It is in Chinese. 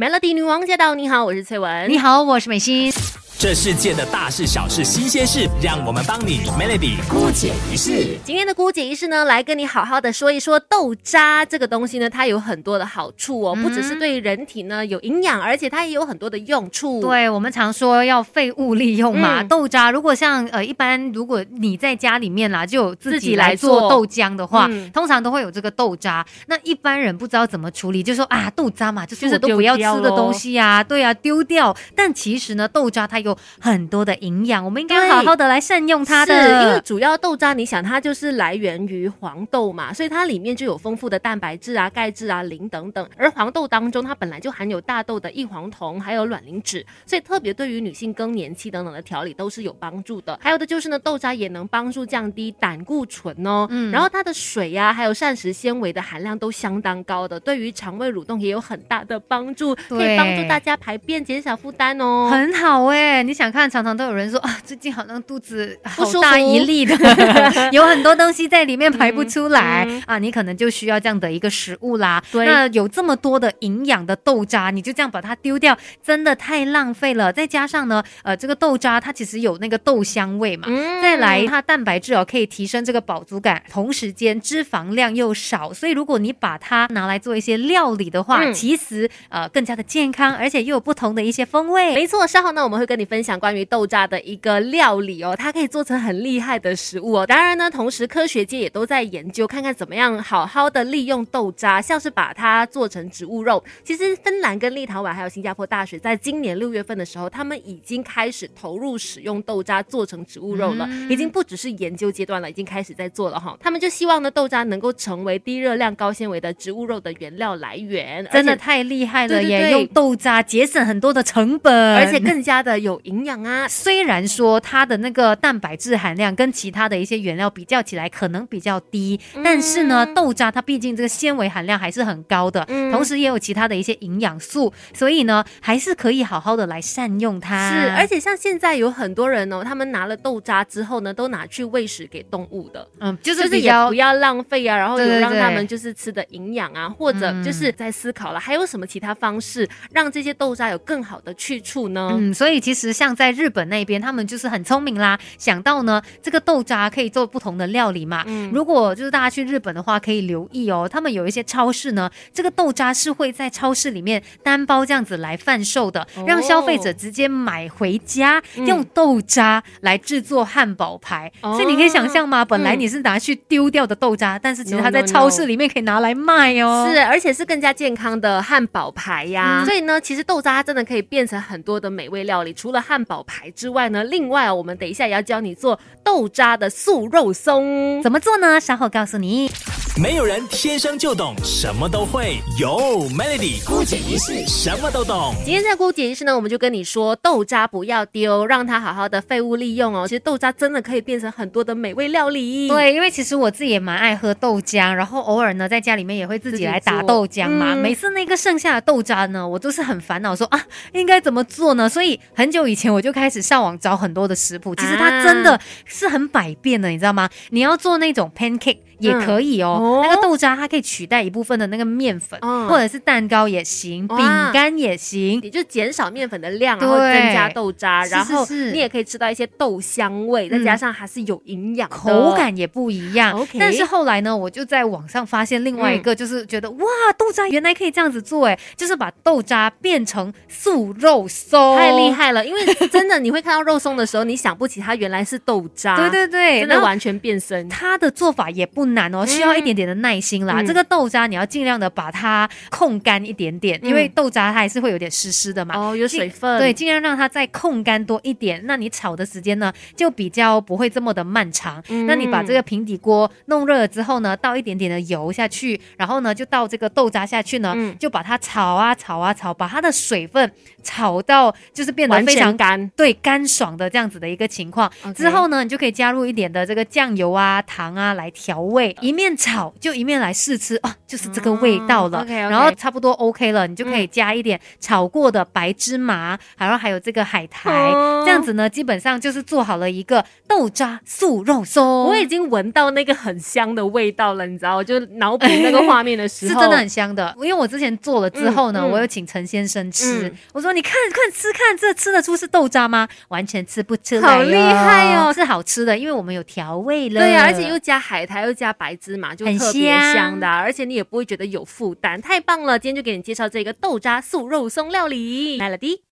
Melody 女王驾到！你好，我是翠文。你好，我是美心。这世界的大事小事新鲜事，让我们帮你 Melody 姑姐一事。今天的姑姐一事呢，来跟你好好的说一说豆渣这个东西呢，它有很多的好处哦，不只是对人体呢有营养，而且它也有很多的用处。对我们常说要废物利用嘛，豆渣如果像呃一般，如果你在家里面啦，就有自己来做豆浆的话，通常都会有这个豆渣。那一般人不知道怎么处理，就说啊豆渣嘛，就是我都不要吃的东西呀，对啊，丢掉。但其实呢，豆渣它有很多的营养，我们应该好好的来善用它的。因为主要豆渣，你想它就是来源于黄豆嘛，所以它里面就有丰富的蛋白质啊、钙质啊、磷等等。而黄豆当中，它本来就含有大豆的异黄酮，还有卵磷脂，所以特别对于女性更年期等等的调理都是有帮助的。还有的就是呢，豆渣也能帮助降低胆固醇哦。嗯。然后它的水呀，还有膳食纤维的含量都相当高的，对于肠胃蠕动也有很大的帮助，可以帮助大家排便减少负担哦。很好哎，你想看？常常都有人说啊，最近好像肚子好大一粒的，有很多东西在里面排不出来啊，你可能就需要这样的一个食物啦。那有这么多的营养的豆渣，你就这样把它丢掉，真的太浪费了。再加上呢，呃，这个豆渣它其实有那个豆香味嘛，再来它蛋白质哦可以提升这个饱足感，同时间脂肪量又少，所以如果你把它拿来做一些料理的话，其实呃更加的健康，而且又有不同的一些风味。没错，稍后呢我们会跟你分享关于豆渣的一个料理哦，它可以做成很厉害的食物哦。当然呢，同时科学界也都在研究，看看怎么样好好的利用豆渣，像是把它做成植物肉。其实芬兰跟立陶宛还有新加坡大学，在今年六月份的时候，他们已经开始投入使用豆渣做成植物肉了，已经不只是研究阶段了，已经开始在做了哈。他们就希望呢，豆渣能够成为低热量、高纤维的植物肉的原料来源，真的太厉害了，也用豆渣节省很多的成本，而且更加的有营养啊。虽然说它的那个蛋白质含量跟其他的一些原料比较起来可能比较低，但是呢，豆渣它毕竟这个纤维含量还是很高的，同时也有其他的一些营养素，所以呢，还是可以好好的来善用它。是，而且像现在有很多人哦，他们拿了豆渣之后呢，都拿去喂食给动物的，嗯，就是就是也不要浪费啊，然后有让他们就是吃的营养啊，或者就是在思考了还有什么其他方式让这些豆渣有更好的去处呢？嗯，所以其实像在日本那边。他们就是很聪明啦，想到呢，这个豆渣可以做不同的料理嘛。嗯，如果就是大家去日本的话，可以留意哦，他们有一些超市呢，这个豆渣是会在超市里面单包这样子来贩售的，让消费者直接买回家，用豆渣来制作汉堡排。所以你可以想象吗？本来你是拿去丢掉的豆渣，但是其实它在超市里面可以拿来卖哦。是，而且是更加健康的汉堡排呀。所以呢，其实豆渣真的可以变成很多的美味料理，除除了汉堡排之外。呢另外我们等一下也要教你做豆渣的素肉松，怎么做呢？稍后告诉你。没有人天生就懂什么都会，有 Melody 姑姐仪式什么都懂。今天在姑姐仪式呢，我们就跟你说豆渣不要丢，让它好好的废物利用哦。其实豆渣真的可以变成很多的美味料理。对，因为其实我自己也蛮爱喝豆浆，然后偶尔呢在家里面也会自己来打豆浆嘛。每次那个剩下的豆渣呢，我都是很烦恼，说啊应该怎么做呢？所以很久以前我就开始上网找很多的食谱，其实它真的是很百变的，你知道吗？你要做那种 pancake。也可以哦，那个豆渣它可以取代一部分的那个面粉，或者是蛋糕也行，饼干也行，也就减少面粉的量，然后增加豆渣，然后你也可以吃到一些豆香味，再加上还是有营养，口感也不一样。但是后来呢，我就在网上发现另外一个，就是觉得哇，豆渣原来可以这样子做，哎，就是把豆渣变成素肉松，太厉害了！因为真的你会看到肉松的时候，你想不起它原来是豆渣，对对对，真的完全变身。它的做法也不。难哦，需要一点点的耐心啦。这个豆渣你要尽量的把它控干一点点，因为豆渣它还是会有点湿湿的嘛。哦，有水分。对，尽量让它再控干多一点。那你炒的时间呢，就比较不会这么的漫长。那你把这个平底锅弄热了之后呢，倒一点点的油下去，然后呢就倒这个豆渣下去呢，就把它炒啊炒啊炒，把它的水分炒到就是变得非常干，对，干爽的这样子的一个情况。之后呢，你就可以加入一点的这个酱油啊、糖啊来调味。一面炒好，就一面来试吃哦，就是这个味道了。OK，然后差不多 OK 了，你就可以加一点炒过的白芝麻，然后还有这个海苔，这样子呢，基本上就是做好了一个豆渣素肉松。我已经闻到那个很香的味道了，你知道，我就脑补那个画面的时候，是真的很香的。因为我之前做了之后呢，我有请陈先生吃，我说你看看吃看，这吃得出是豆渣吗？完全吃不出来，好厉害哦，是好吃的，因为我们有调味了。对呀，而且又加海苔，又加白芝麻，就特别香的，而且你也不会觉得有负担，太棒了！今天就给你介绍这个豆渣素肉松料理，来了的。